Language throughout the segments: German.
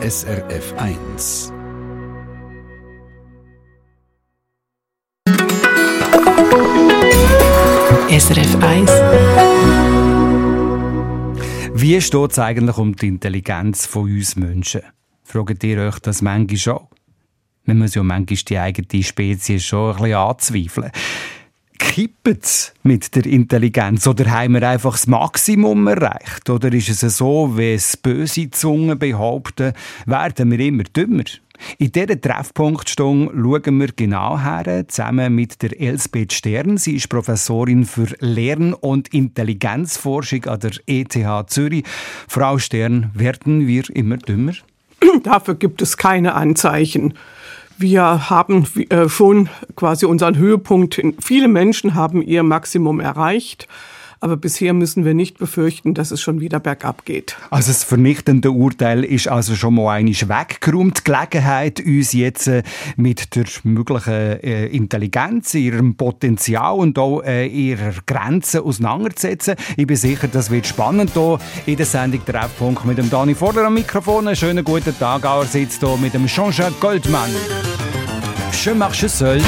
SRF 1. SRF 1. Wie steht es eigentlich um die Intelligenz von uns Menschen? Fragt ihr euch das manchmal auch? Man muss ja manchmal die eigene Spezies schon ein bisschen anzweifeln. Kippt es mit der Intelligenz oder haben wir einfach das Maximum erreicht? Oder ist es so, wie es böse Zungen behaupten, werden wir immer dümmer? In dieser Treffpunktstunde schauen wir genau her, zusammen mit der Elsbeth Stern. Sie ist Professorin für Lern- und Intelligenzforschung an der ETH Zürich. Frau Stern, werden wir immer dümmer? Dafür gibt es keine Anzeichen. Wir haben äh, schon quasi unseren Höhepunkt. Viele Menschen haben ihr Maximum erreicht. Aber bisher müssen wir nicht befürchten, dass es schon wieder bergab geht. Also das vernichtende Urteil ist also schon mal einmal weggeräumt. Die Gelegenheit, uns jetzt äh, mit der möglichen äh, Intelligenz, ihrem Potenzial und auch äh, ihrer Grenzen auseinanderzusetzen. Ich bin sicher, das wird spannend hier in der Sendung Treffpunkt mit dem Dani Vorder am Mikrofon. Einen schönen guten Tag. Er sitzt hier mit dem Jean-Jacques Goldmann. Je marche seul.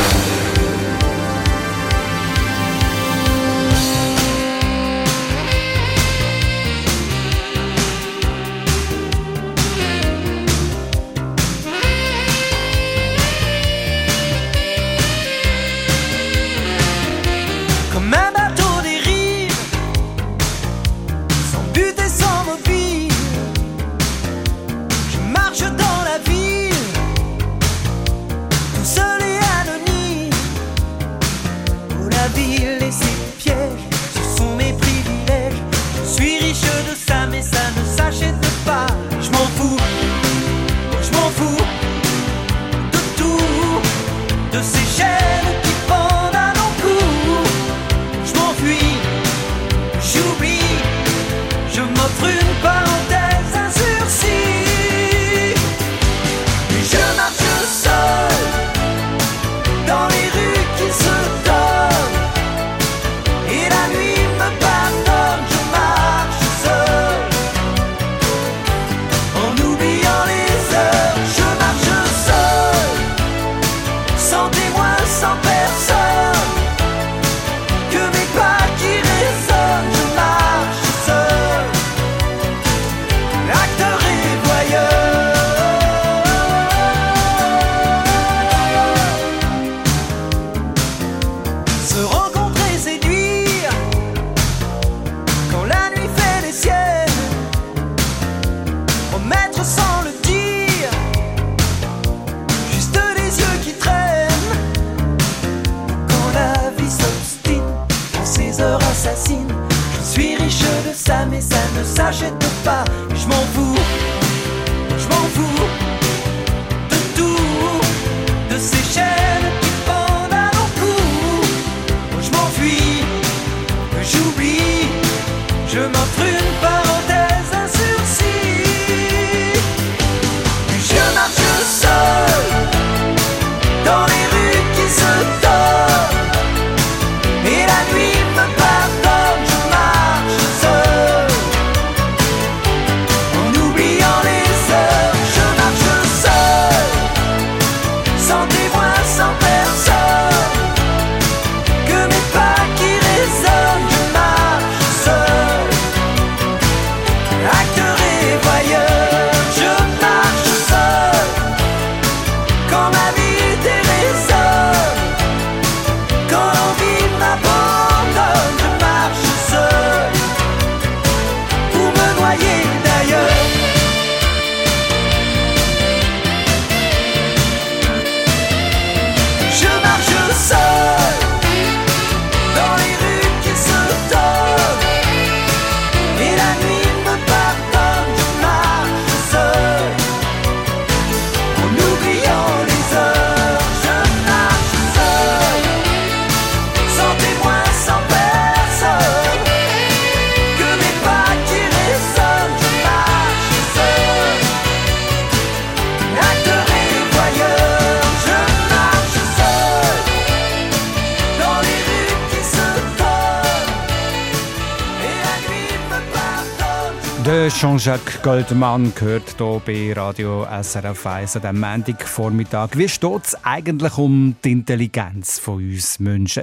Der Jean-Jacques Goldmann gehört hier bei Radio SRF 1 an diesem Montagvormittag. Wie steht es eigentlich um die Intelligenz von uns Menschen?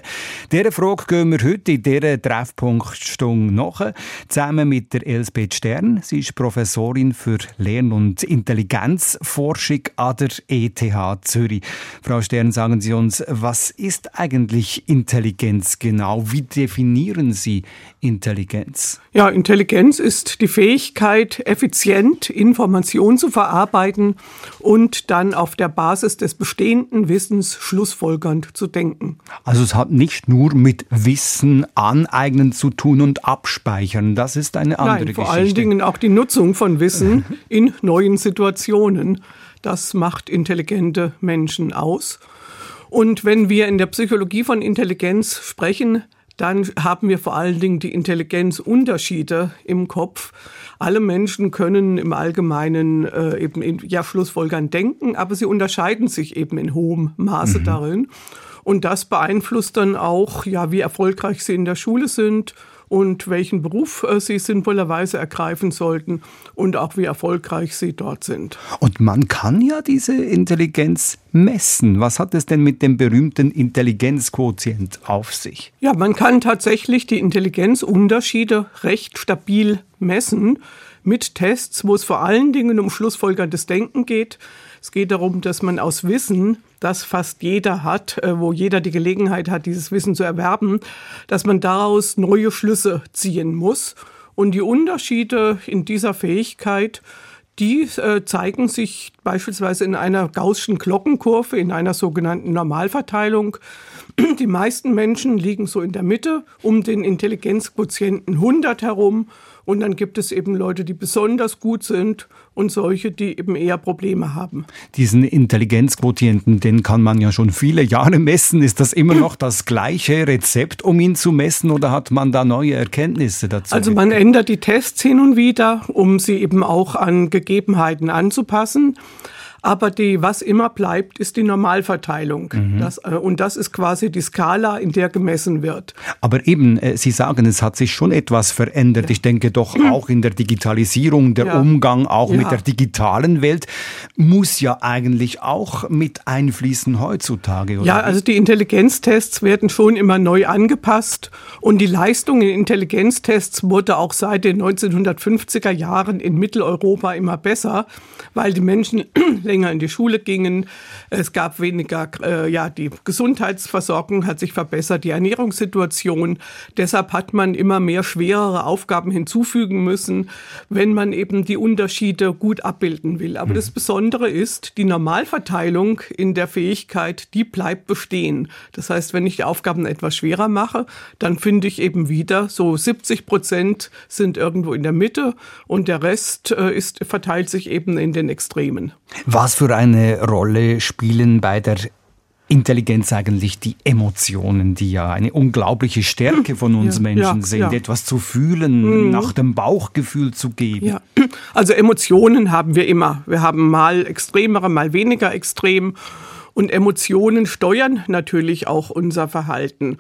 Dieser Frage gehen wir heute in dieser Treffpunktstunde nach, zusammen mit der Elsbeth Stern. Sie ist Professorin für Lern- und Intelligenzforschung an der ETH Zürich. Frau Stern, sagen Sie uns, was ist eigentlich Intelligenz genau? Wie definieren Sie Intelligenz? Ja, Intelligenz ist die Fähigkeit, effizient Informationen zu verarbeiten und dann auf der Basis des bestehenden Wissens schlussfolgernd zu denken. Also es hat nicht nur mit Wissen aneignen zu tun und abspeichern. Das ist eine andere Nein, vor Geschichte. allen Dingen auch die Nutzung von Wissen in neuen Situationen. Das macht intelligente Menschen aus. Und wenn wir in der Psychologie von Intelligenz sprechen, dann haben wir vor allen Dingen die Intelligenzunterschiede im Kopf. Alle Menschen können im Allgemeinen äh, eben in ja, Schlussfolgern denken, aber sie unterscheiden sich eben in hohem Maße mhm. darin. Und das beeinflusst dann auch, ja, wie erfolgreich sie in der Schule sind und welchen Beruf äh, sie sinnvollerweise ergreifen sollten und auch wie erfolgreich sie dort sind. Und man kann ja diese Intelligenz messen. Was hat es denn mit dem berühmten Intelligenzquotient auf sich? Ja, man kann tatsächlich die Intelligenzunterschiede recht stabil messen mit Tests, wo es vor allen Dingen um schlussfolgerndes Denken geht. Es geht darum, dass man aus Wissen, das fast jeder hat, äh, wo jeder die Gelegenheit hat, dieses Wissen zu erwerben, dass man daraus neue Schlüsse ziehen muss. Und die Unterschiede in dieser Fähigkeit, die äh, zeigen sich beispielsweise in einer gaußschen Glockenkurve, in einer sogenannten Normalverteilung. Die meisten Menschen liegen so in der Mitte um den Intelligenzquotienten 100 herum und dann gibt es eben Leute, die besonders gut sind und solche, die eben eher Probleme haben. Diesen Intelligenzquotienten, den kann man ja schon viele Jahre messen. Ist das immer noch das gleiche Rezept, um ihn zu messen oder hat man da neue Erkenntnisse dazu? Also man ändert die Tests hin und wieder, um sie eben auch an Gegebenheiten anzupassen. Aber die, was immer bleibt, ist die Normalverteilung. Mhm. Das, äh, und das ist quasi die Skala, in der gemessen wird. Aber eben, äh, Sie sagen, es hat sich schon etwas verändert. Ja. Ich denke doch auch in der Digitalisierung, der ja. Umgang auch ja. mit der digitalen Welt muss ja eigentlich auch mit einfließen heutzutage. ja, also die Intelligenztests werden schon immer neu angepasst und die Leistung in Intelligenztests wurde auch seit den 1950er Jahren in Mitteleuropa immer besser, weil die Menschen länger in die Schule gingen. Es gab weniger, äh, ja, die Gesundheitsversorgung hat sich verbessert, die Ernährungssituation. Deshalb hat man immer mehr schwerere Aufgaben hinzufügen müssen, wenn man eben die Unterschiede gut abbilden will. Aber mhm. das Besondere ist, die Normalverteilung in der Fähigkeit, die bleibt bestehen. Das heißt, wenn ich die Aufgaben etwas schwerer mache, dann finde ich eben wieder so 70 Prozent sind irgendwo in der Mitte und der Rest äh, ist, verteilt sich eben in den Extremen. Was für eine Rolle spielen bei der Intelligenz eigentlich die Emotionen, die ja eine unglaubliche Stärke von uns ja, Menschen ja, sind, ja. etwas zu fühlen, mhm. nach dem Bauchgefühl zu geben. Also Emotionen haben wir immer. Wir haben mal extremere, mal weniger extrem. Und Emotionen steuern natürlich auch unser Verhalten.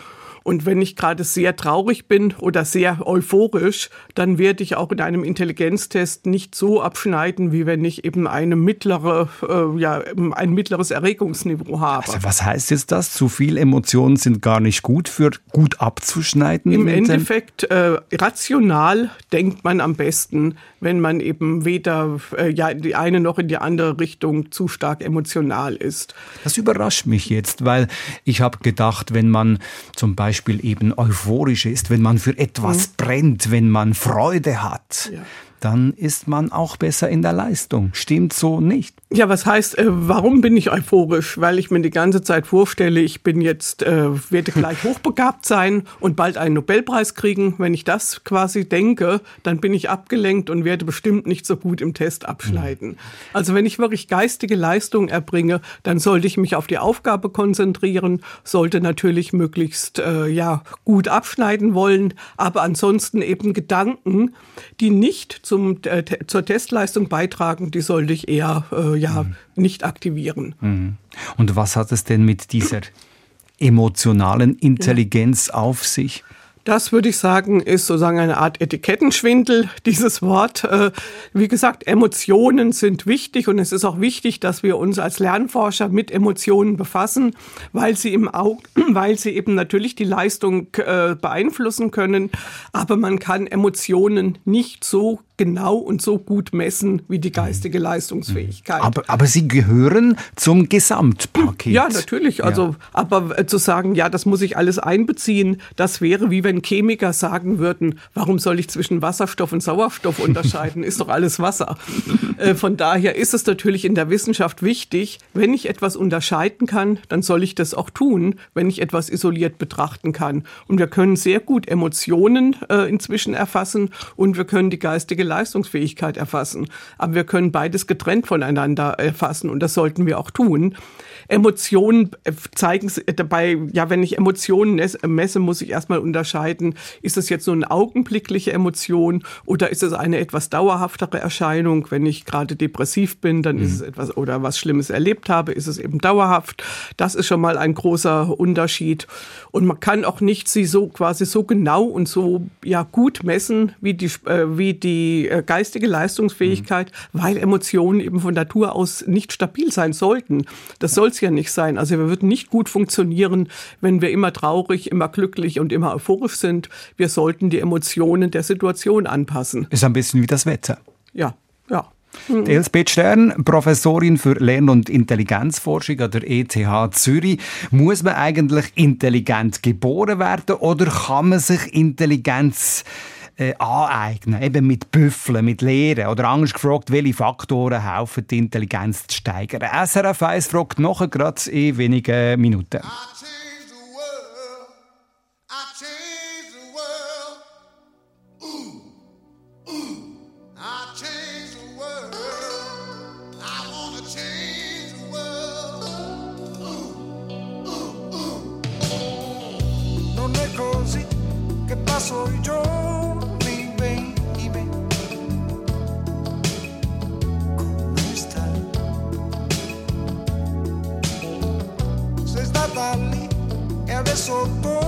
Und wenn ich gerade sehr traurig bin oder sehr euphorisch, dann werde ich auch in einem Intelligenztest nicht so abschneiden, wie wenn ich eben eine mittlere, äh, ja, ein mittleres Erregungsniveau habe. Also was heißt jetzt das? Zu viel Emotionen sind gar nicht gut für gut abzuschneiden? Im, im Endeffekt äh, rational denkt man am besten, wenn man eben weder äh, ja, die eine noch in die andere Richtung zu stark emotional ist. Das überrascht mich jetzt, weil ich habe gedacht, wenn man zum Beispiel Beispiel eben euphorisch ist, wenn man für etwas mhm. brennt, wenn man Freude hat. Ja dann ist man auch besser in der Leistung. Stimmt so nicht? Ja, was heißt, äh, warum bin ich euphorisch? Weil ich mir die ganze Zeit vorstelle, ich bin jetzt, äh, werde gleich hochbegabt sein und bald einen Nobelpreis kriegen. Wenn ich das quasi denke, dann bin ich abgelenkt und werde bestimmt nicht so gut im Test abschneiden. Mhm. Also wenn ich wirklich geistige Leistung erbringe, dann sollte ich mich auf die Aufgabe konzentrieren, sollte natürlich möglichst äh, ja gut abschneiden wollen, aber ansonsten eben Gedanken, die nicht zum, äh, zur Testleistung beitragen, die sollte ich eher äh, ja, mhm. nicht aktivieren. Mhm. Und was hat es denn mit dieser emotionalen Intelligenz ja. auf sich? Das würde ich sagen, ist sozusagen eine Art Etikettenschwindel, dieses Wort. Äh, wie gesagt, Emotionen sind wichtig und es ist auch wichtig, dass wir uns als Lernforscher mit Emotionen befassen, weil sie im Auge, weil sie eben natürlich die Leistung äh, beeinflussen können. Aber man kann Emotionen nicht so genau und so gut messen wie die geistige Leistungsfähigkeit. Aber, aber sie gehören zum Gesamtpaket. Ja, natürlich. Also, ja. aber zu sagen, ja, das muss ich alles einbeziehen, das wäre wie wenn Chemiker sagen würden, warum soll ich zwischen Wasserstoff und Sauerstoff unterscheiden? Ist doch alles Wasser. Äh, von daher ist es natürlich in der Wissenschaft wichtig, wenn ich etwas unterscheiden kann, dann soll ich das auch tun, wenn ich etwas isoliert betrachten kann. Und wir können sehr gut Emotionen äh, inzwischen erfassen und wir können die geistige Leistungsfähigkeit erfassen. Aber wir können beides getrennt voneinander erfassen und das sollten wir auch tun. Emotionen äh, zeigen dabei, ja, wenn ich Emotionen messe, muss ich erstmal unterscheiden, ist es jetzt so eine augenblickliche Emotion oder ist es eine etwas dauerhaftere Erscheinung? Wenn ich gerade depressiv bin, dann mhm. ist es etwas oder was Schlimmes erlebt habe, ist es eben dauerhaft. Das ist schon mal ein großer Unterschied. Und man kann auch nicht sie so quasi so genau und so ja gut messen wie die, äh, wie die äh, geistige Leistungsfähigkeit, mhm. weil Emotionen eben von Natur aus nicht stabil sein sollten. Das soll es ja nicht sein. Also wir würden nicht gut funktionieren, wenn wir immer traurig, immer glücklich und immer euphorisch sind. Wir sollten die Emotionen der Situation anpassen. Ist ein bisschen wie das Wetter. Ja, ja. Elsbeth Stern, Professorin für Lern- und Intelligenzforschung an der ETH Zürich. Muss man eigentlich intelligent geboren werden oder kann man sich Intelligenz äh, aneignen, eben mit Büffeln, mit Lehren oder anders gefragt, welche Faktoren helfen, die Intelligenz zu steigern. SRF 1 fragt nachher gerade in wenigen Minuten. sotto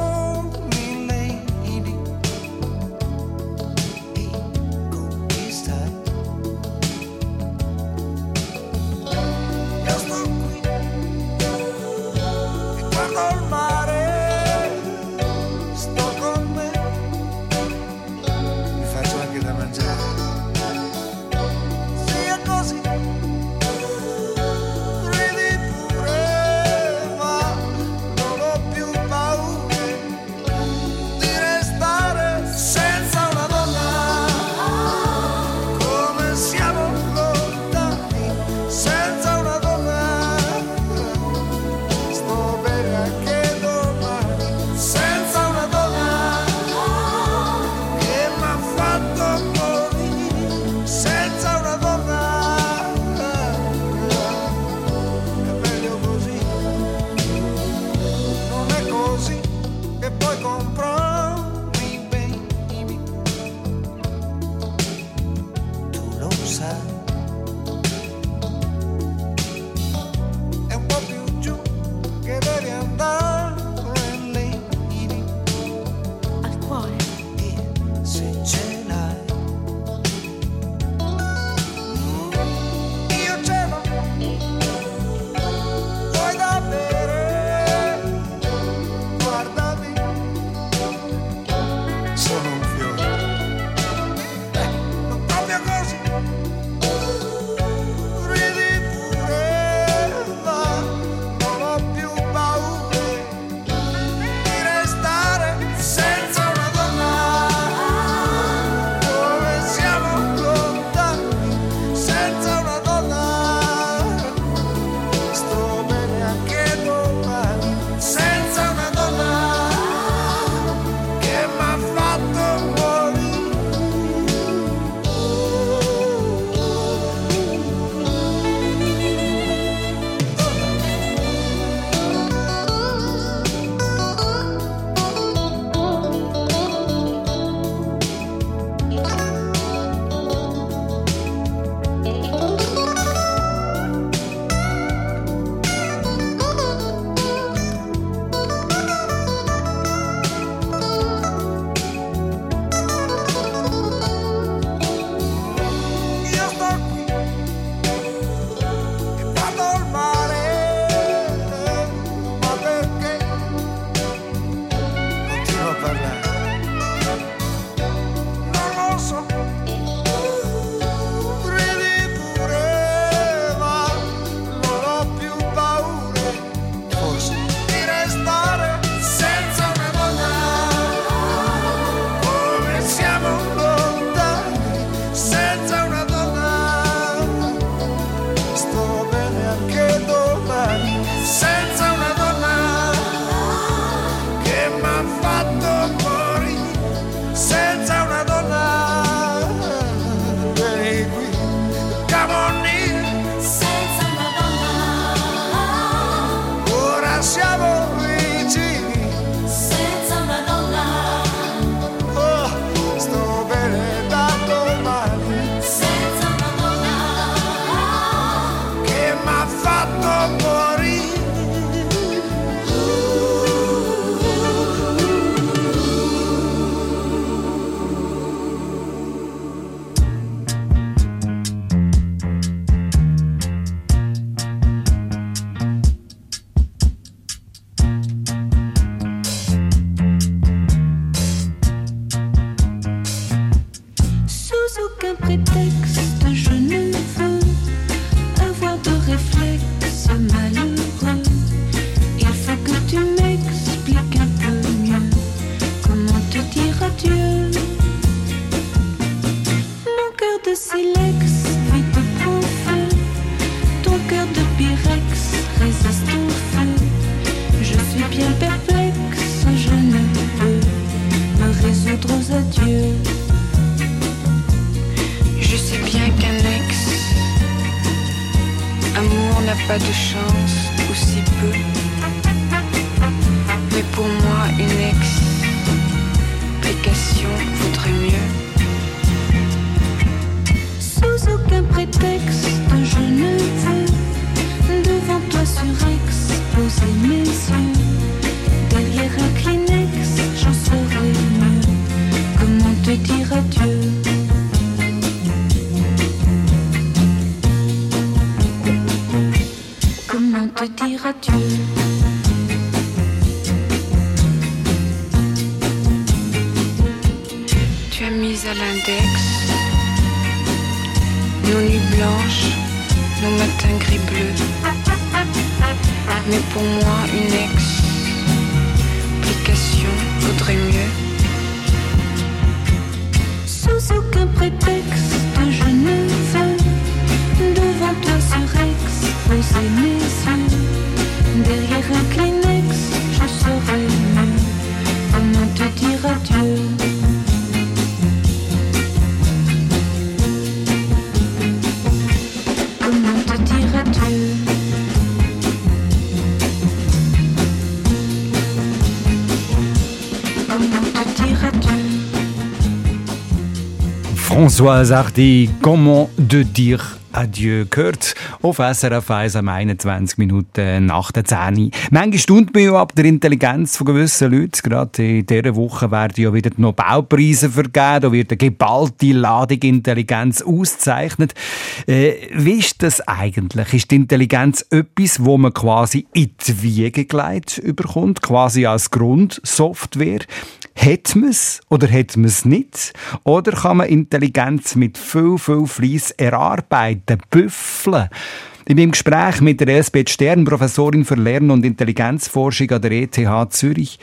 blanches, nos matins gris bleus. Mais pour moi, une explication vaudrait mieux. Sous aucun prétexte, je ne veux devant toi surexposer mes yeux. Derrière un Kleenex, je saurais mieux comment te dire adieu. François Hardy, comment de dire Adieu gehört auf SRF 1 am 21 Minuten nach der 10. Manchmal staunt man ja ab der Intelligenz von gewissen Leuten. Gerade in dieser Woche werden ja wieder die Nobelpreise vergeben. Da wird eine geballte Ladung Intelligenz ausgezeichnet. Äh, wie ist das eigentlich? Ist die Intelligenz etwas, wo man quasi in die Wiege gelegt überkommt? Quasi als Grundsoftware? Hat man es oder hat man es nicht? Oder kann man Intelligenz mit viel, viel Fleiss erarbeiten, büffeln? In meinem Gespräch mit der Elisabeth Stern, Professorin für Lern- und Intelligenzforschung an der ETH Zürich.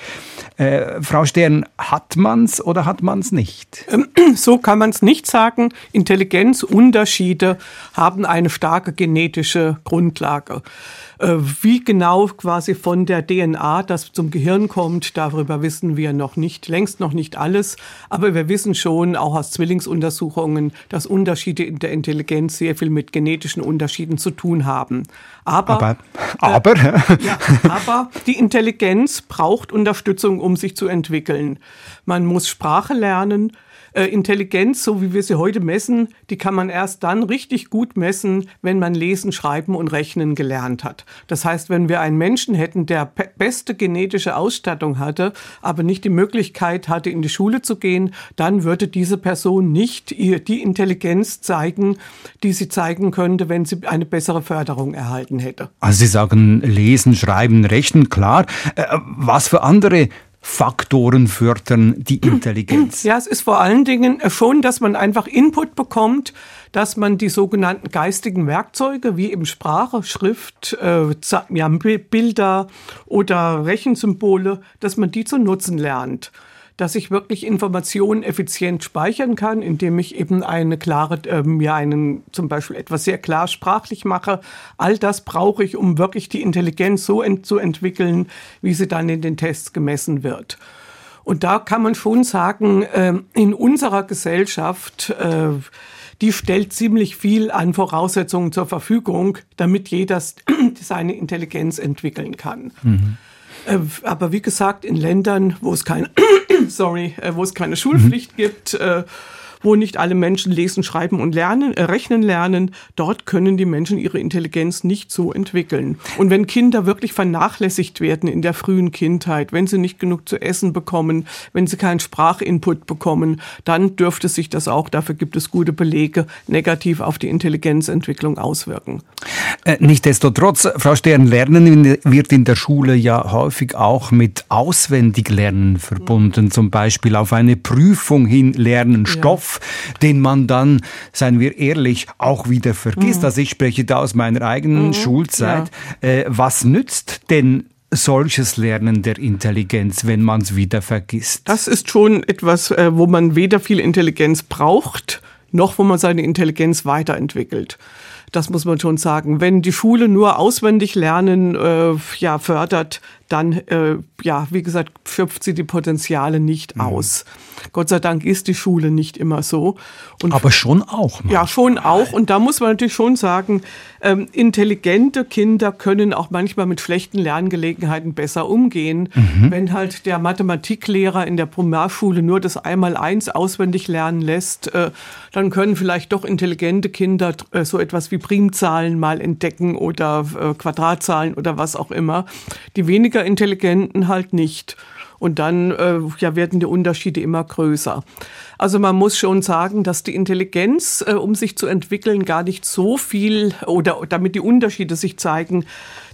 Äh, Frau Stern, hat man's oder hat man's nicht? So kann man es nicht sagen. Intelligenzunterschiede haben eine starke genetische Grundlage. Äh, Wie genau quasi von der DNA das zum Gehirn kommt, darüber wissen wir noch nicht, längst noch nicht alles. Aber wir wissen schon, auch aus Zwillingsuntersuchungen, dass Unterschiede in der Intelligenz sehr viel mit genetischen Unterschieden zu tun haben. Aber, Aber, aber, ja, aber die Intelligenz braucht Unterstützung, um sich zu entwickeln. Man muss Sprache lernen. Äh, Intelligenz, so wie wir sie heute messen, die kann man erst dann richtig gut messen, wenn man Lesen, Schreiben und Rechnen gelernt hat. Das heißt, wenn wir einen Menschen hätten, der beste genetische Ausstattung hatte, aber nicht die Möglichkeit hatte, in die Schule zu gehen, dann würde diese Person nicht ihr die Intelligenz zeigen, die sie zeigen könnte, wenn sie eine bessere Förderung erhalten hätte. also Sie sagen lesen, schreiben, rechnen, klar. Äh, was für andere Faktoren fördern die Intelligenz? Ja, es ist vor allen Dingen schon, dass man einfach Input bekommt, dass man die sogenannten geistigen Werkzeuge wie eben Sprache, Schrift, äh, ja, Bi- Bilder oder Rechensymbole, dass man die zu nutzen lernt. Dass ich wirklich Informationen effizient speichern kann, indem ich eben eine klare, äh, mir einen zum Beispiel etwas sehr klar sprachlich mache. All das brauche ich, um wirklich die Intelligenz so ent zu entwickeln, wie sie dann in den Tests gemessen wird. Und da kann man schon sagen, ähm, in unserer Gesellschaft, äh, die stellt ziemlich viel an Voraussetzungen zur Verfügung, damit jeder seine Intelligenz entwickeln kann. Äh, Aber wie gesagt, in Ländern, wo es keine, sorry, äh, wo es keine Schulpflicht gibt, äh, wo nicht alle Menschen lesen, schreiben und lernen, äh, rechnen lernen, dort können die Menschen ihre Intelligenz nicht so entwickeln. Und wenn Kinder wirklich vernachlässigt werden in der frühen Kindheit, wenn sie nicht genug zu essen bekommen, wenn sie keinen Sprachinput bekommen, dann dürfte sich das auch, dafür gibt es gute Belege, negativ auf die Intelligenzentwicklung auswirken. Äh, Nichtsdestotrotz, Frau Stern, Lernen wird in der Schule ja häufig auch mit Auswendiglernen verbunden. Zum Beispiel auf eine Prüfung hin lernen Stoff, den man dann, seien wir ehrlich, auch wieder vergisst. Also ich spreche da aus meiner eigenen Schulzeit. Äh, was nützt denn solches Lernen der Intelligenz, wenn man es wieder vergisst? Das ist schon etwas, äh, wo man weder viel Intelligenz braucht, noch wo man seine Intelligenz weiterentwickelt. Das muss man schon sagen. Wenn die Schule nur auswendig lernen äh, ja, fördert, dann, äh, ja, wie gesagt, schöpft sie die Potenziale nicht aus. Gott sei Dank ist die Schule nicht immer so. Und Aber schon auch. ja, manchmal. schon auch. Und da muss man natürlich schon sagen, ähm, intelligente Kinder können auch manchmal mit schlechten Lerngelegenheiten besser umgehen. Wenn halt der Mathematiklehrer in der Primarschule nur das Einmal-Eins auswendig lernen lässt, äh, dann können vielleicht doch intelligente Kinder äh, so etwas wie Primzahlen mal entdecken oder äh, Quadratzahlen oder was auch immer. Die weniger intelligenten halt nicht. Und dann äh, ja, werden die Unterschiede immer größer. Also man muss schon sagen, dass die Intelligenz, äh, um sich zu entwickeln, gar nicht so viel oder damit die Unterschiede sich zeigen,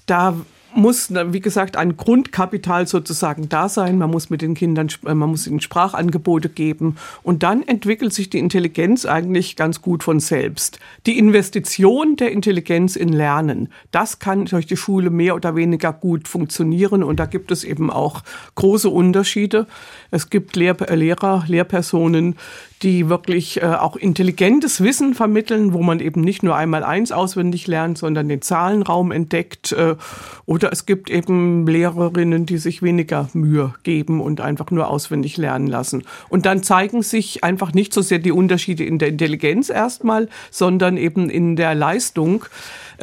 da muss, wie gesagt, ein Grundkapital sozusagen da sein. Man muss mit den Kindern, äh, man muss ihnen Sprachangebote geben. Und dann entwickelt sich die Intelligenz eigentlich ganz gut von selbst. Die Investition der Intelligenz in Lernen, das kann durch die Schule mehr oder weniger gut funktionieren. Und da gibt es eben auch große Unterschiede. Es gibt Lehr äh, Lehrer, Lehrpersonen, die wirklich äh, auch intelligentes Wissen vermitteln, wo man eben nicht nur einmal eins auswendig lernt, sondern den Zahlenraum entdeckt. Äh, oder es gibt eben Lehrerinnen, die sich weniger Mühe geben und einfach nur auswendig lernen lassen. Und dann zeigen sich einfach nicht so sehr die Unterschiede in der Intelligenz erstmal, sondern eben in der Leistung.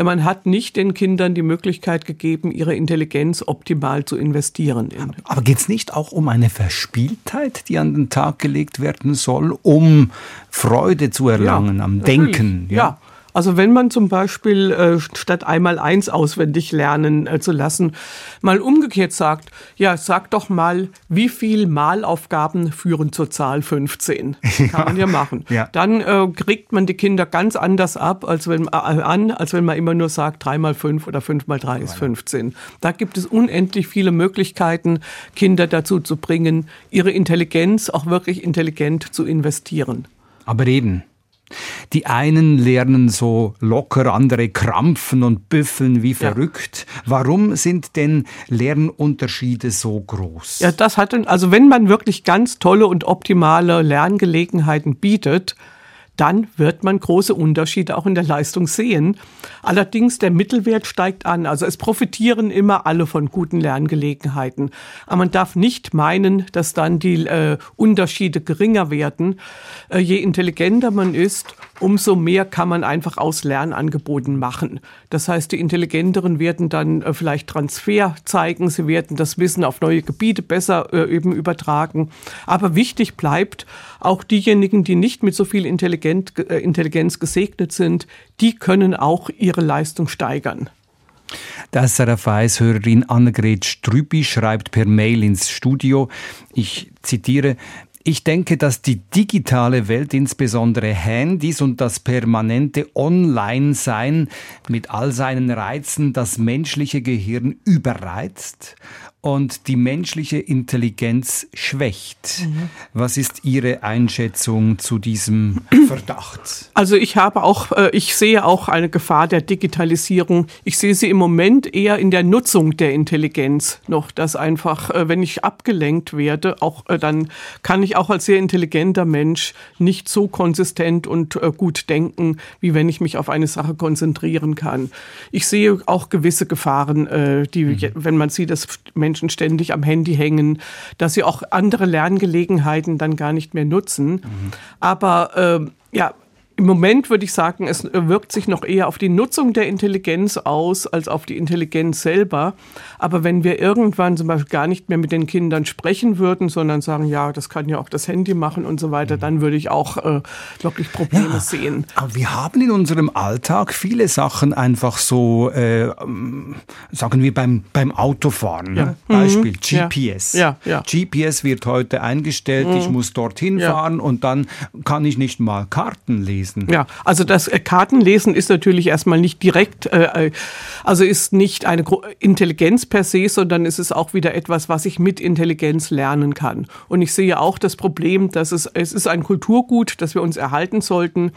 Man hat nicht den Kindern die Möglichkeit gegeben, ihre Intelligenz optimal zu investieren. In Aber geht es nicht auch um eine Verspieltheit, die an den Tag gelegt werden soll, um Freude zu erlangen am natürlich. Denken? Ja. Also wenn man zum Beispiel äh, statt einmal eins auswendig lernen äh, zu lassen, mal umgekehrt sagt, ja, sag doch mal, wie viel Malaufgaben führen zur Zahl 15? Kann man ja machen. Ja. Dann äh, kriegt man die Kinder ganz anders ab, als wenn, äh, an, als wenn man immer nur sagt, 3 mal 5 oder 5 mal 3 ist 15. Da gibt es unendlich viele Möglichkeiten, Kinder dazu zu bringen, ihre Intelligenz auch wirklich intelligent zu investieren. Aber eben, die einen lernen so locker, andere krampfen und büffeln wie verrückt. Warum sind denn Lernunterschiede so groß? Ja, das hat, dann- also wenn man wirklich ganz tolle und optimale Lerngelegenheiten bietet, dann wird man große Unterschiede auch in der Leistung sehen. Allerdings der Mittelwert steigt an. Also es profitieren immer alle von guten Lerngelegenheiten. Aber man darf nicht meinen, dass dann die äh, Unterschiede geringer werden. Äh, je intelligenter man ist, umso mehr kann man einfach aus Lernangeboten machen. Das heißt, die Intelligenteren werden dann äh, vielleicht Transfer zeigen, sie werden das Wissen auf neue Gebiete besser äh, eben übertragen. Aber wichtig bleibt, auch diejenigen, die nicht mit so viel Intelligenz, äh, Intelligenz gesegnet sind, die können auch ihre Leistung steigern. Das SRF 1 Hörerin Annegret Strübi schreibt per Mail ins Studio, ich zitiere, ich denke, dass die digitale Welt, insbesondere Handys und das permanente Online-Sein mit all seinen Reizen das menschliche Gehirn überreizt und die menschliche Intelligenz schwächt. Was ist Ihre Einschätzung zu diesem Verdacht? Also ich habe auch, äh, ich sehe auch eine Gefahr der Digitalisierung. Ich sehe sie im Moment eher in der Nutzung der Intelligenz noch, dass einfach, äh, wenn ich abgelenkt werde, auch äh, dann kann ich auch als sehr intelligenter Mensch nicht so konsistent und gut denken, wie wenn ich mich auf eine Sache konzentrieren kann. Ich sehe auch gewisse Gefahren, die, wenn man sieht, dass Menschen ständig am Handy hängen, dass sie auch andere Lerngelegenheiten dann gar nicht mehr nutzen. Aber ähm, ja, im Moment würde ich sagen, es wirkt sich noch eher auf die Nutzung der Intelligenz aus als auf die Intelligenz selber. Aber wenn wir irgendwann zum Beispiel gar nicht mehr mit den Kindern sprechen würden, sondern sagen, ja, das kann ja auch das Handy machen und so weiter, dann würde ich auch äh, wirklich Probleme sehen. Aber wir haben in unserem Alltag viele Sachen einfach so, äh, ähm, sagen wir beim, beim Autofahren. Ne? Beispiel Ja. GPS. Ja, ja. GPS wird heute eingestellt, ich muss dorthin Ja. fahren und dann kann ich nicht mal Karten lesen. Ja, also das äh, Kartenlesen ist natürlich erstmal nicht direkt, äh, äh, also ist nicht eine Intelligenz per se, sondern es ist auch wieder etwas, was ich mit Intelligenz lernen kann. Und ich sehe auch das Problem, dass es, es ist ein Kulturgut, das wir uns erhalten sollten.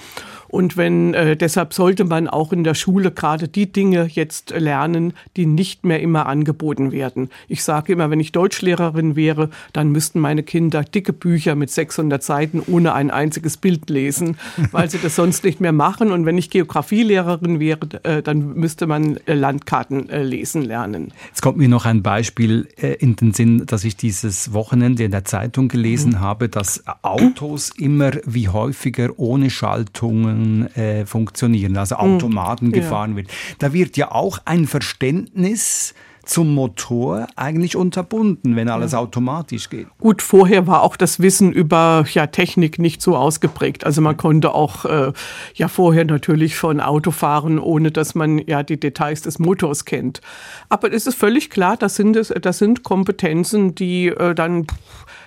Und wenn, äh, deshalb sollte man auch in der Schule gerade die Dinge jetzt lernen, die nicht mehr immer angeboten werden. Ich sage immer, wenn ich Deutschlehrerin wäre, dann müssten meine Kinder dicke Bücher mit 600 Seiten ohne ein einziges Bild lesen, weil sie das sonst nicht mehr machen. Und wenn ich Geografielehrerin wäre, äh, dann müsste man äh, Landkarten äh, lesen lernen. Jetzt kommt mir noch ein Beispiel äh, in den Sinn, dass ich dieses Wochenende in der Zeitung gelesen Mhm. habe, dass Autos immer wie häufiger ohne Schaltungen äh, funktionieren, also Automaten Mhm. Ja. gefahren wird. Da wird ja auch ein Verständnis zum Motor eigentlich unterbunden, wenn alles automatisch geht. Gut, vorher war auch das Wissen über ja, Technik nicht so ausgeprägt. Also man konnte auch äh, ja vorher natürlich schon Auto fahren, ohne dass man ja die Details des Motors kennt. Aber es ist völlig klar, das sind, das sind Kompetenzen, die äh, dann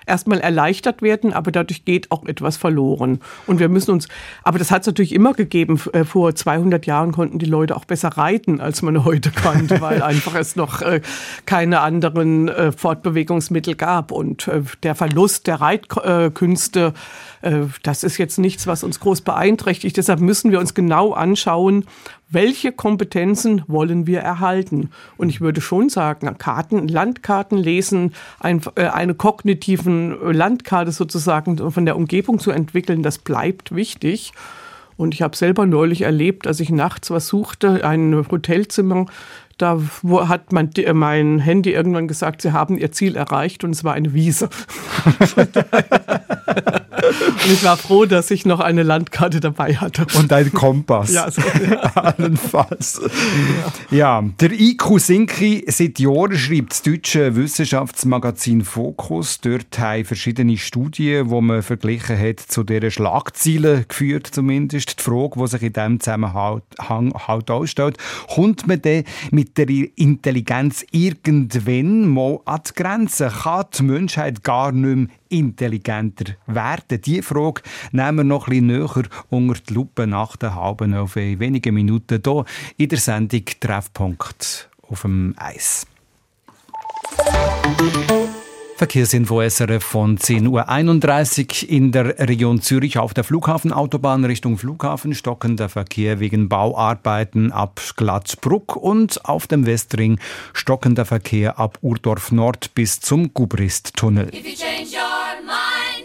erstmal erleichtert werden, aber dadurch geht auch etwas verloren. Und wir müssen uns, aber das hat es natürlich immer gegeben. Äh, Vor 200 Jahren konnten die Leute auch besser reiten, als man heute konnte, weil einfach es noch äh, keine anderen äh, Fortbewegungsmittel gab. Und der Verlust der Reitkünste, das ist jetzt nichts, was uns groß beeinträchtigt. Deshalb müssen wir uns genau anschauen, welche Kompetenzen wollen wir erhalten? Und ich würde schon sagen, Karten, Landkarten lesen, ein, äh, eine kognitiven Landkarte sozusagen von der Umgebung zu entwickeln, das bleibt wichtig. Und ich habe selber neulich erlebt, als ich nachts was suchte, ein Hotelzimmer, da hat mein, äh, mein Handy irgendwann gesagt, sie haben ihr Ziel erreicht und es war eine Wiese. und ich war froh, dass ich noch eine Landkarte dabei hatte. Und ein Kompass. Ja, so, Allenfalls. Ja. der IQ Sinki seit Jahren schreibt das deutsche Wissenschaftsmagazin Focus. Dort haben verschiedene Studien, wo man verglichen hat, zu deren Schlagzeilen geführt zumindest. Die Frage, die sich in diesem Zusammenhang halt ausstellt, kommt man denn mit der Intelligenz irgendwann mal an die Grenze? Kann die Menschheit gar nicht mehr intelligenter werden? Diese Frage nehmen wir noch bisschen näher unter die Lupe nach der halben elf in wenigen Minuten hier in der Sendung Treffpunkt auf dem Eis. Verkehrsinfo SRF von 10.31 Uhr in der Region Zürich auf der Flughafenautobahn Richtung Flughafen stockender Verkehr wegen Bauarbeiten ab Glatzbruck und auf dem Westring stockender Verkehr ab Urdorf Nord bis zum Gubrist-Tunnel.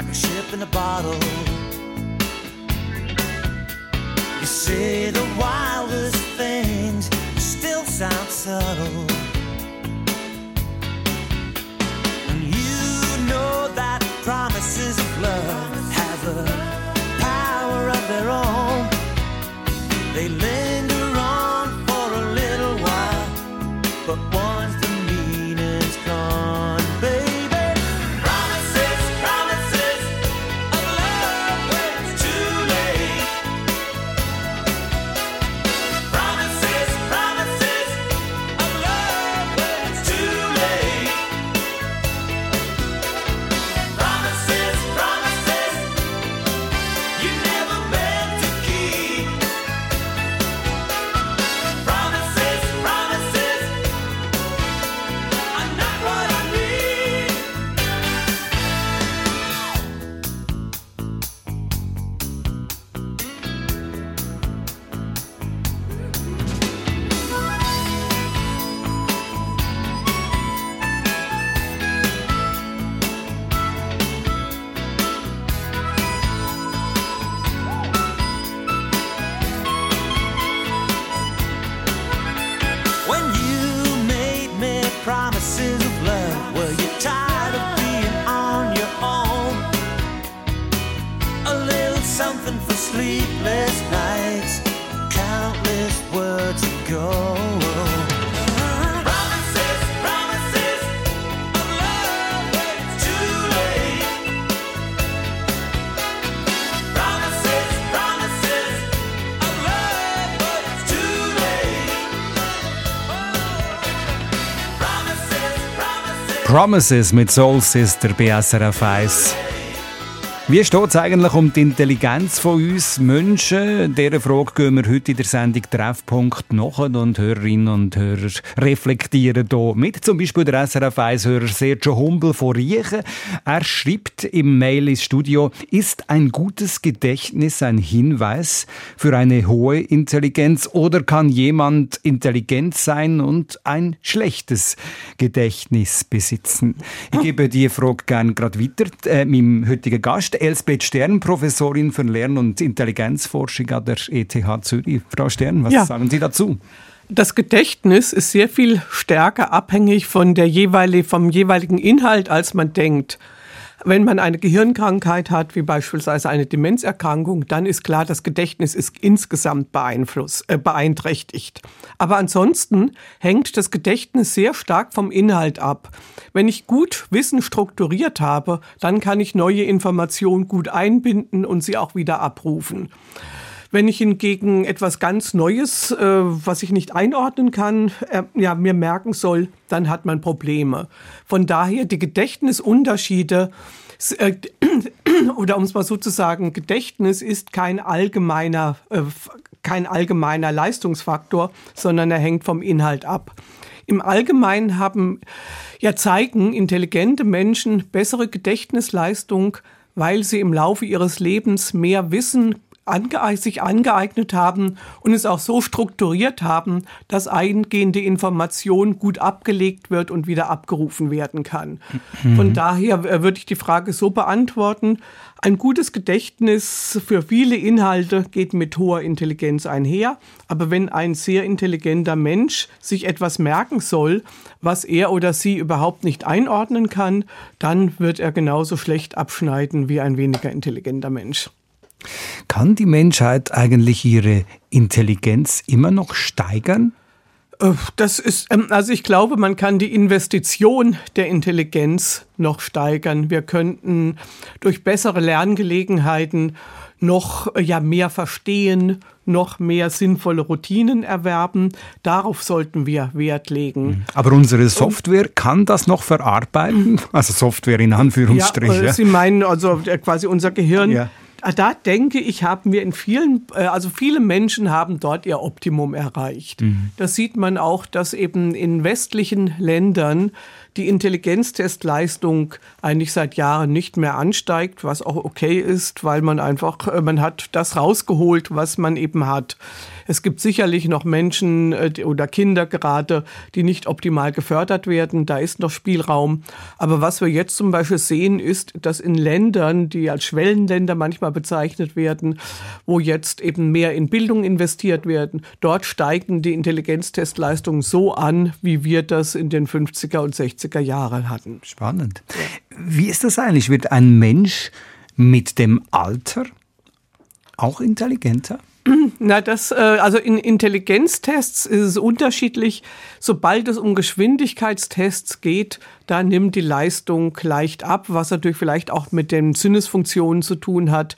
like a ship in a bottle. You say the wildest things, still sound subtle. And you know that promises of love have a power of their own. They linger promises. Mit Soul Sister bei SRF 1. Wie steht es eigentlich um die Intelligenz von uns Menschen? Dieser Frage gehen wir heute in der Sendung Treffpunkt nach und Hörerinnen und Hörer reflektieren hier mit. Zum Beispiel der SRF 1-Hörer Sergio Humbel von Riechen. Er schreibt im Mail ins Studio, ist ein gutes Gedächtnis ein Hinweis für eine hohe Intelligenz oder kann jemand intelligent sein und ein schlechtes Gedächtnis besitzen? Ich gebe die Frage gerne gerade weiter äh, meinem heutigen Gast, Elsbeth Stern, Professorin für Lern- und Intelligenzforschung an der ETH Zürich. Frau Stern, was Ja. sagen Sie dazu? Das Gedächtnis ist sehr viel stärker abhängig von der jeweili- vom jeweiligen Inhalt, als man denkt. Wenn man eine Gehirnkrankheit hat, wie beispielsweise eine Demenzerkrankung, dann ist klar, das Gedächtnis ist insgesamt beeinflusst, äh, beeinträchtigt. Aber ansonsten hängt das Gedächtnis sehr stark vom Inhalt ab. Wenn ich gut Wissen strukturiert habe, dann kann ich neue Informationen gut einbinden und sie auch wieder abrufen. Wenn ich hingegen etwas ganz Neues, äh, was ich nicht einordnen kann, äh, ja, mir merken soll, dann hat man Probleme. Von daher die Gedächtnisunterschiede, äh, oder um es mal so zu sagen, Gedächtnis ist kein allgemeiner, äh, kein allgemeiner Leistungsfaktor, sondern er hängt vom Inhalt ab. Im Allgemeinen haben, ja, zeigen intelligente Menschen bessere Gedächtnisleistung, weil sie im Laufe ihres Lebens mehr Wissen ange sich angeeignet haben und es auch so strukturiert haben, dass eingehende Information gut abgelegt wird und wieder abgerufen werden kann. Von daher äh, würde ich die Frage so beantworten. Ein gutes Gedächtnis für viele Inhalte geht mit hoher Intelligenz einher. Aber wenn ein sehr intelligenter Mensch sich etwas merken soll, was er oder sie überhaupt nicht einordnen kann, dann wird er genauso schlecht abschneiden wie ein weniger intelligenter Mensch. Kann die Menschheit eigentlich ihre Intelligenz immer noch steigern? Äh, Das ist, ähm, also ich glaube, man kann die Investition der Intelligenz noch steigern. Wir könnten durch bessere Lerngelegenheiten noch äh, ja mehr verstehen, noch mehr sinnvolle Routinen erwerben. Darauf sollten wir Wert legen. Aber unsere Software kann das noch verarbeiten? Also Software in Ja, Anführungsstrichen. äh, Sie meinen also äh, quasi unser Gehirn. Ja. Ah, Da denke ich, haben wir in vielen, äh, also viele Menschen haben dort ihr Optimum erreicht. Das sieht man auch, dass eben in westlichen Ländern die Intelligenztestleistung eigentlich seit Jahren nicht mehr ansteigt, was auch okay ist, weil man einfach, äh, man hat das rausgeholt, was man eben hat. Es gibt sicherlich noch Menschen äh, oder Kinder gerade, die nicht optimal gefördert werden. Da ist noch Spielraum. Aber was wir jetzt zum Beispiel sehen, ist, dass in Ländern, die als Schwellenländer manchmal bezeichnet werden, wo jetzt eben mehr in Bildung investiert werden, dort steigen die Intelligenztestleistungen so an, wie wir das in den 50er und 60er Jahren hatten. Spannend. Wie ist das eigentlich? Wird ein Mensch mit dem Alter auch intelligenter? Na, das, äh, also in Intelligenztests ist es unterschiedlich. Sobald es um Geschwindigkeitstests geht, da nimmt die Leistung leicht ab, was natürlich vielleicht auch mit den Sinnesfunktionen zu tun hat.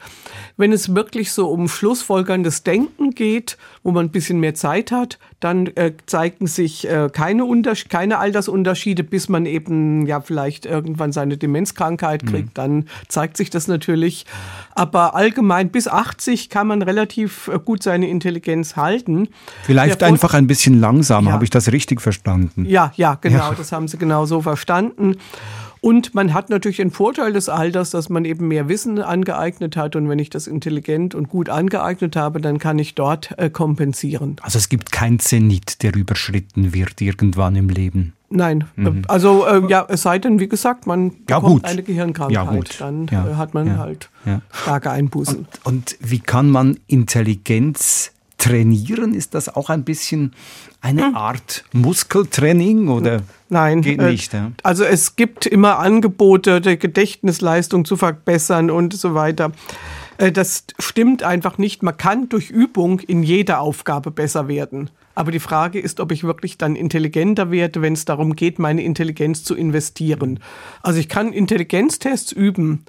Wenn es wirklich so um schlussfolgerndes Denken geht, wo man ein bisschen mehr Zeit hat, dann äh, zeigen sich äh, keine, Unters keine Altersunterschiede, bis man eben ja vielleicht irgendwann seine Demenzkrankheit kriegt. Dann zeigt sich das natürlich. Aber allgemein bis 80 kann man relativ äh, gut seine Intelligenz halten. Vielleicht Der einfach ein bisschen langsamer, Ja. habe ich das richtig verstanden? ja, ja, genau, Ja. das haben sie genau so verstanden. Und man hat natürlich den Vorteil des Alters, dass man eben mehr Wissen angeeignet hat. Und wenn ich das intelligent und gut angeeignet habe, dann kann ich dort äh, kompensieren. Also es gibt kein Zenit, der überschritten wird irgendwann im Leben. Nein, äh, also äh, ja, es sei denn, wie gesagt, man Mhm. Ja, bekommt gut. eine Gehirnkrankheit, Ja, gut. dann Ja, äh, hat man ja, halt starke Einbußen. Und wie kann man Intelligenz trainieren? Ist das auch ein bisschen eine Hm. Art Muskeltraining oder Nein, geht äh, nicht? Ja? Also es gibt immer Angebote, die Gedächtnisleistung zu verbessern und so weiter. Äh, Das stimmt einfach nicht. Man kann durch Übung in jeder Aufgabe besser werden. Aber die Frage ist, ob ich wirklich dann intelligenter werde, wenn es darum geht, meine Intelligenz zu investieren. Also ich kann Intelligenztests üben,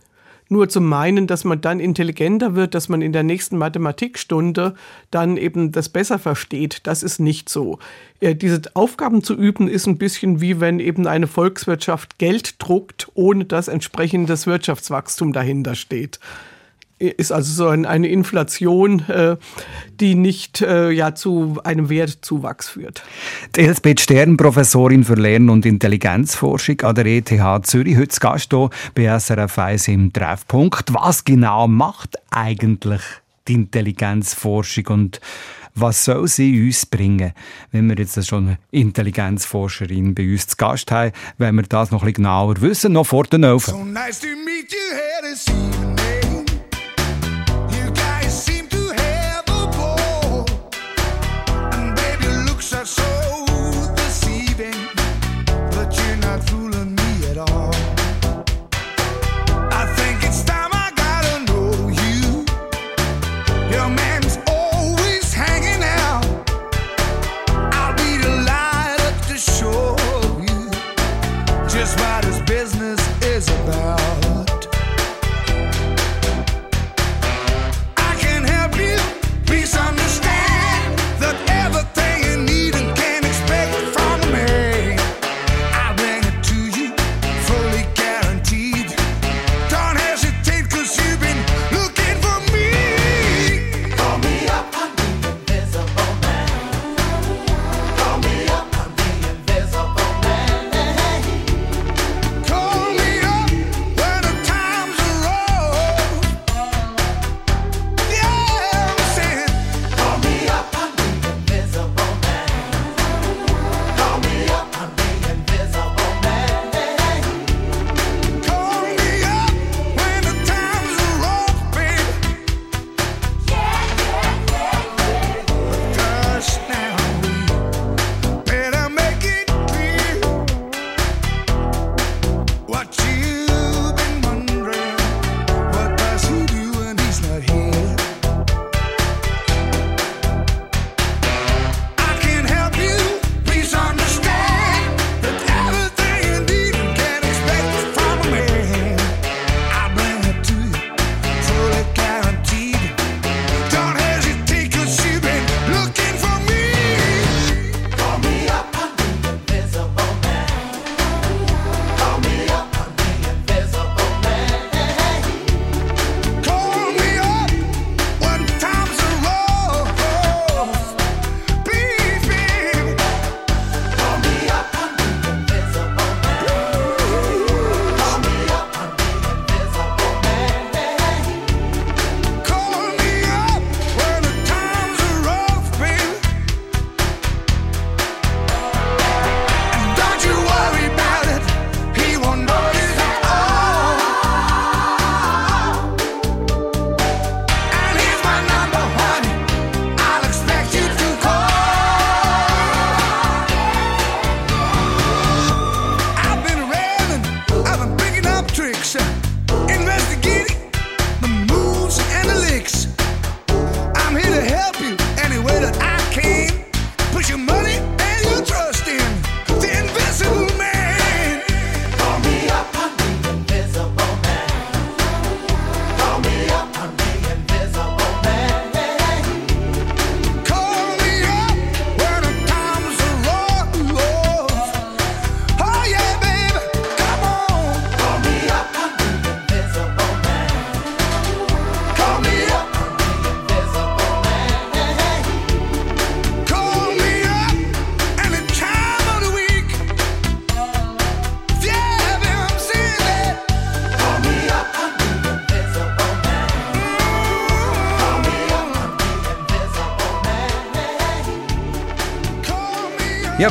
nur zu meinen, dass man dann intelligenter wird, dass man in der nächsten Mathematikstunde dann eben das besser versteht. Das ist nicht so. Äh, Diese Aufgaben zu üben ist ein bisschen wie wenn eben eine Volkswirtschaft Geld druckt, ohne dass entsprechendes Wirtschaftswachstum dahinter steht. Ist also so ein- eine Inflation, äh, die nicht äh, ja, zu einem Wertzuwachs führt. Die Elsbeth Stern, Professorin für Lern- und Intelligenzforschung an der ETH Zürich, heute zu Gast hier bei SRF 1 im Treffpunkt. Was genau macht eigentlich die Intelligenzforschung und was soll sie uns bringen? Wenn wir jetzt schon eine Intelligenzforscherin bei uns zu Gast haben, wenn wir das noch ein bisschen genauer wissen, noch vor den Ofen. So nice to meet you here this evening.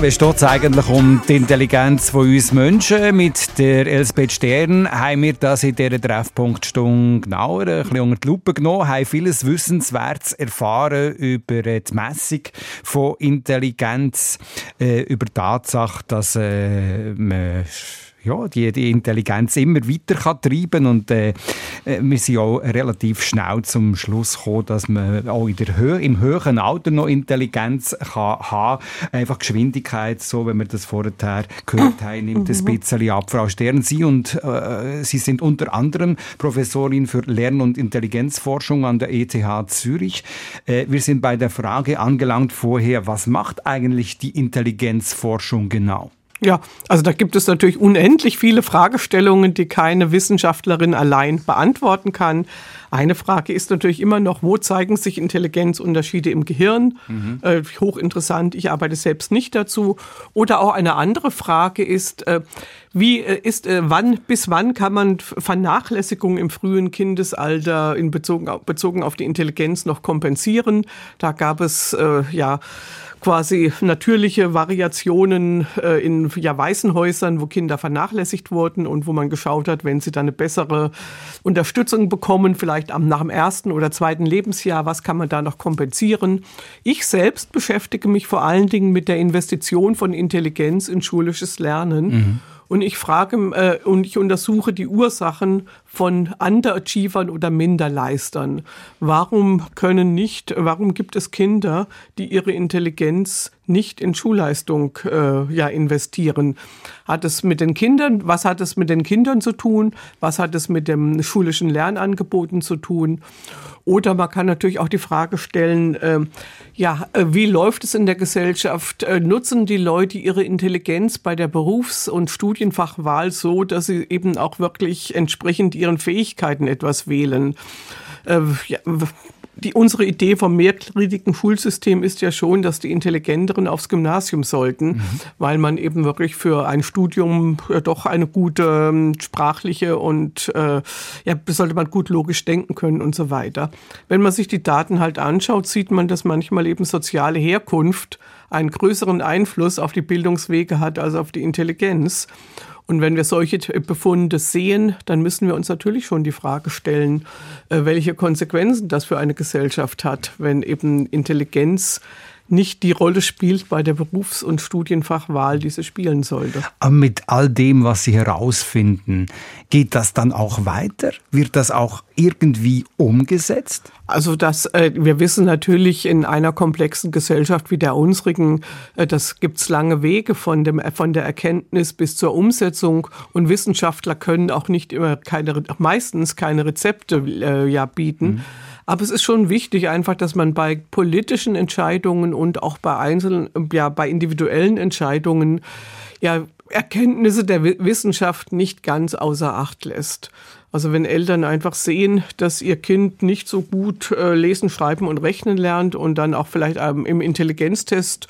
Wie steht es eigentlich um die Intelligenz von uns Menschen? Mit der Elsbeth Stern haben wir das in dieser Treffpunktstunde genauer ein bisschen unter die Lupe genommen, haben vieles Wissenswertes erfahren über die Messung von Intelligenz, äh, über die Tatsache, dass äh, man ja, die, die Intelligenz immer weiter kann treiben und äh, äh, wir sind auch relativ schnell zum Schluss gekommen, dass man auch in der Höhe, im höheren Alter noch Intelligenz kann haben. Einfach Geschwindigkeit, so wie wir das vorher gehört haben, nimmt ein bisschen ab. Frau Stern, Sie und äh, Sie sind unter anderem Professorin für Lern- und Intelligenzforschung an der ETH Zürich. Äh, wir sind bei der Frage angelangt vorher, was macht eigentlich die Intelligenzforschung genau? Ja, also da gibt es natürlich unendlich viele Fragestellungen, die keine Wissenschaftlerin allein beantworten kann. Eine Frage ist natürlich immer noch, wo zeigen sich Intelligenzunterschiede im Gehirn? Äh, hochinteressant, ich arbeite selbst nicht dazu. Oder auch eine andere Frage ist, äh, wie äh, ist, äh, wann, bis wann kann man Vernachlässigung im frühen Kindesalter in auf- bezogen auf die Intelligenz noch kompensieren? Da gab es, äh, ja, quasi natürliche Variationen äh, in ja, Waisenhäusern, wo Kinder vernachlässigt wurden und wo man geschaut hat, wenn sie dann eine bessere Unterstützung bekommen, vielleicht am, nach dem ersten oder zweiten Lebensjahr, was kann man da noch kompensieren. Ich selbst beschäftige mich vor allen Dingen mit der Investition von Intelligenz in schulisches Lernen. Und ich frage äh, und ich untersuche die Ursachen von Underachievern oder Minderleistern. Warum können nicht, warum gibt es Kinder, die ihre Intelligenz nicht in Schulleistung äh, ja, investieren? Hat es mit den Kindern, was hat es mit den Kindern zu tun? Was hat es mit dem schulischen Lernangeboten zu tun? Oder man kann natürlich auch die Frage stellen, äh, ja, wie läuft es in der Gesellschaft? Äh, nutzen die Leute ihre Intelligenz bei der Berufs- und Studienfachwahl so, dass sie eben auch wirklich entsprechend ihren Fähigkeiten etwas wählen? Äh, ja, die, unsere Idee vom mehrgliedrigen Schulsystem ist ja schon, dass die Intelligenteren aufs Gymnasium sollten, weil man eben wirklich für ein Studium äh, doch eine gute ähm, sprachliche und äh, ja, sollte man gut logisch denken können und so weiter. Wenn man sich die Daten halt anschaut, sieht man, dass manchmal eben soziale Herkunft einen größeren Einfluss auf die Bildungswege hat als auf die Intelligenz. Und wenn wir solche Befunde sehen, dann müssen wir uns natürlich schon die Frage stellen, äh, welche Konsequenzen das für eine Gesellschaft hat, wenn eben Intelligenz nicht die Rolle spielt bei der Berufs- und Studienfachwahl, die sie spielen sollte. Aber mit all dem, was Sie herausfinden, geht das dann auch weiter? Wird das auch irgendwie umgesetzt? Also das, äh, wir wissen natürlich in einer komplexen Gesellschaft wie der unsrigen, äh, das gibt's lange Wege von, dem, von der Erkenntnis bis zur Umsetzung und Wissenschaftler können auch nicht immer keine, meistens keine Rezepte äh, ja, bieten. Aber es ist schon wichtig einfach, dass man bei politischen Entscheidungen und auch bei einzelnen, ja, bei individuellen Entscheidungen ja, Erkenntnisse der Wi- Wissenschaft nicht ganz außer Acht lässt. Also wenn Eltern einfach sehen, dass ihr Kind nicht so gut äh, lesen, schreiben und rechnen lernt und dann auch vielleicht ähm, im Intelligenztest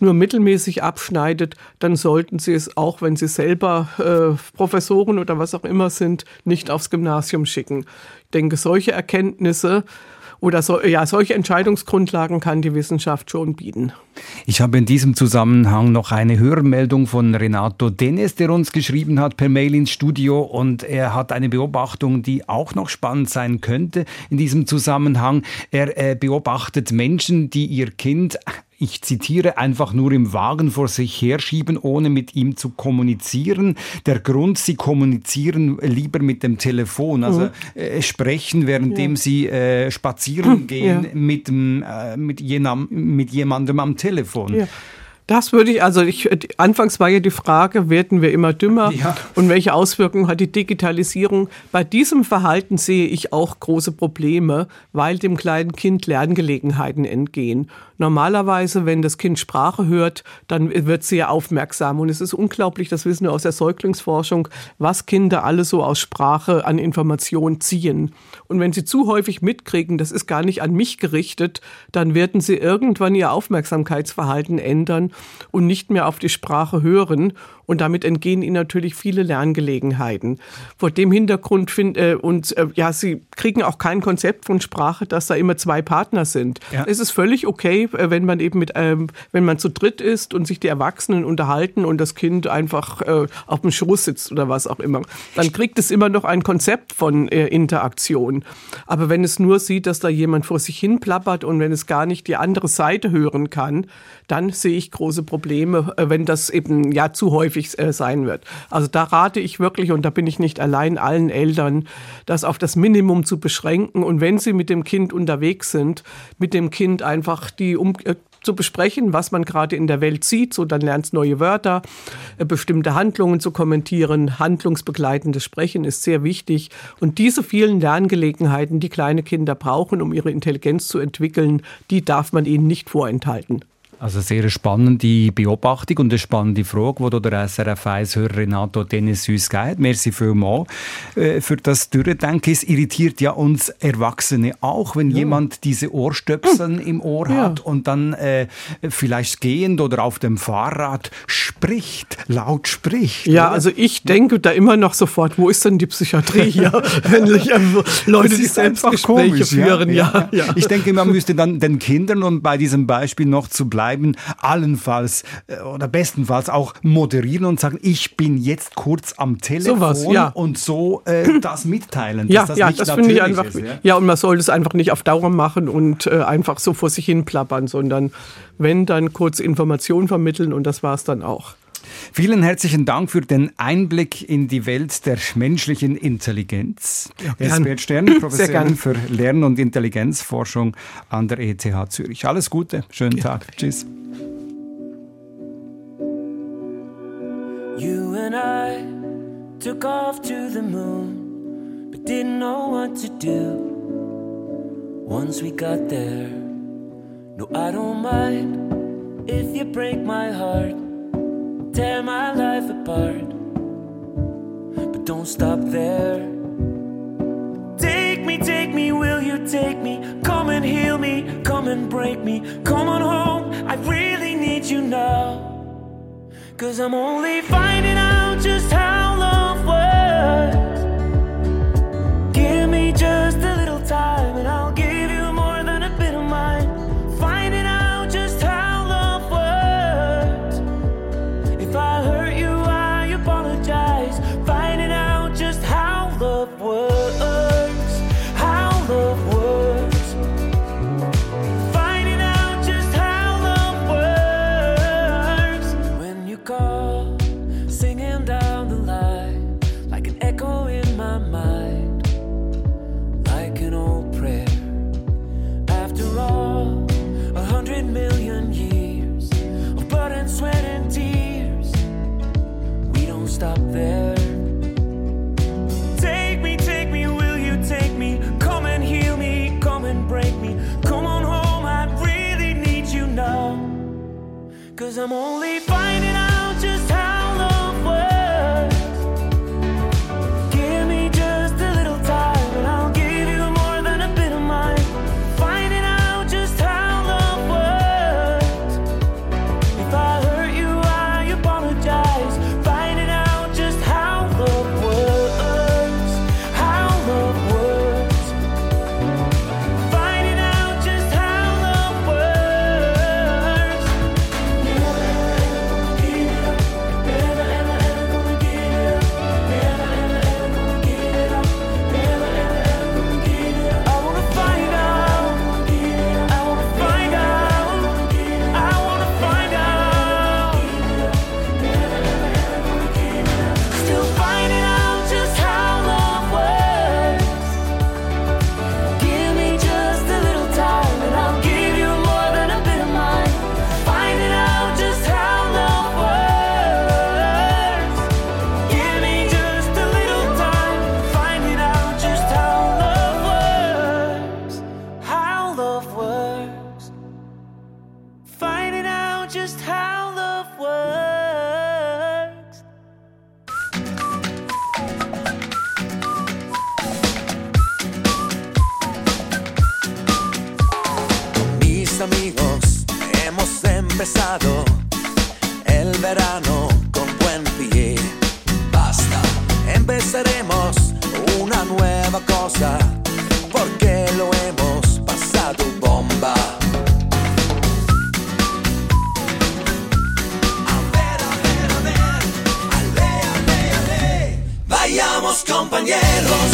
nur mittelmäßig abschneidet, dann sollten sie es auch, wenn sie selber äh, Professoren oder was auch immer sind, nicht aufs Gymnasium schicken. Ich denke, solche Erkenntnisse oder so, ja, solche Entscheidungsgrundlagen kann die Wissenschaft schon bieten. Ich habe in diesem Zusammenhang noch eine Hörmeldung von Renato Dennis, der uns geschrieben hat per Mail ins Studio und er hat eine Beobachtung, die auch noch spannend sein könnte in diesem Zusammenhang. Er äh, beobachtet Menschen, die ihr Kind ich zitiere, einfach nur im Wagen vor sich herschieben, ohne mit ihm zu kommunizieren. Der Grund, sie kommunizieren lieber mit dem Telefon, also äh, sprechen, währenddem sie äh, spazieren gehen Ja. mit, äh, mit, jenam, mit jemandem am Telefon. Ja. Das würde ich, also ich, anfangs war ja die Frage, werden wir immer dümmer Ja. und welche Auswirkungen hat die Digitalisierung? Bei diesem Verhalten sehe ich auch große Probleme, weil dem kleinen Kind Lerngelegenheiten entgehen. Normalerweise, wenn das Kind Sprache hört, dann wird sie ja aufmerksam und es ist unglaublich, das wissen wir aus der Säuglingsforschung, was Kinder alle so aus Sprache an Information ziehen. Und wenn sie zu häufig mitkriegen, das ist gar nicht an mich gerichtet, dann werden sie irgendwann ihr Aufmerksamkeitsverhalten ändern und nicht mehr auf die Sprache hören. Und damit entgehen ihnen natürlich viele Lerngelegenheiten. Vor dem Hintergrund find, äh, und äh, ja, sie kriegen auch kein Konzept von Sprache, dass da immer zwei Partner sind. Ja. Es ist völlig okay, äh, wenn man eben mit, ähm, wenn man zu dritt ist und sich die Erwachsenen unterhalten und das Kind einfach äh, auf dem Schoß sitzt oder was auch immer. Dann kriegt es immer noch ein Konzept von äh, Interaktion. Aber wenn es nur sieht, dass da jemand vor sich hin plappert und wenn es gar nicht die andere Seite hören kann, dann sehe ich große Probleme, äh, wenn das eben ja zu häufig äh, sein wird. Also da rate ich wirklich, und da bin ich nicht allein, allen Eltern, das auf das Minimum zu beschränken. Und wenn sie mit dem Kind unterwegs sind, mit dem Kind einfach die um äh, zu besprechen, was man gerade in der Welt sieht. So, dann lernst neue Wörter, äh, bestimmte Handlungen zu kommentieren. Handlungsbegleitendes Sprechen ist sehr wichtig. Und diese vielen Lerngelegenheiten, die kleine Kinder brauchen, um ihre Intelligenz zu entwickeln, die darf man ihnen nicht vorenthalten. Also sehr eine spannende Beobachtung und eine spannende Frage, die der SRF 1-Hörer Renato Dennis uns gibt. Merci vielmals äh, für das Durchdenken. Es irritiert ja uns Erwachsene auch, wenn jemand diese Ohrstöpsel im Ohr Ja. hat und dann äh, vielleicht gehend oder auf dem Fahrrad spricht, laut spricht. Ja, oder? also ich denke da immer noch sofort, wo ist denn die Psychiatrie hier, wenn sich einfach Leute, Das die Selbstgespräche komisch, führen. Ja, ja. Ich denke, man müsste dann den Kindern, um bei diesem Beispiel noch zu bleiben, allenfalls äh, oder bestenfalls auch moderieren und sagen, ich bin jetzt kurz am Telefon Sowas, ja. und so äh, das mitteilen. Ja, das ja, das finde ich einfach. Ist, ja? ja? und man sollte es einfach nicht auf Dauer machen und äh, einfach so vor sich hin plappern, sondern wenn dann kurz Informationen vermitteln und das war es dann auch. Vielen herzlichen Dank für den Einblick in die Welt der menschlichen Intelligenz. gern. Esbert Stern, Sehr Professor gern. für Lern- und Intelligenzforschung an der ETH Zürich. Alles Gute, schönen Tag. Tschüss. You and I took off to the moon, but didn't know what to do. Once we got there, no, I don't mind if you break my heart, tear my life apart. But don't stop there. Take me, take me, will you take me? Come and heal me, come and break me. Come on home, I really need you now. Cause I'm only finding out just how love works. Give me just a little time and I'll give Cause I'm only finding compañeros.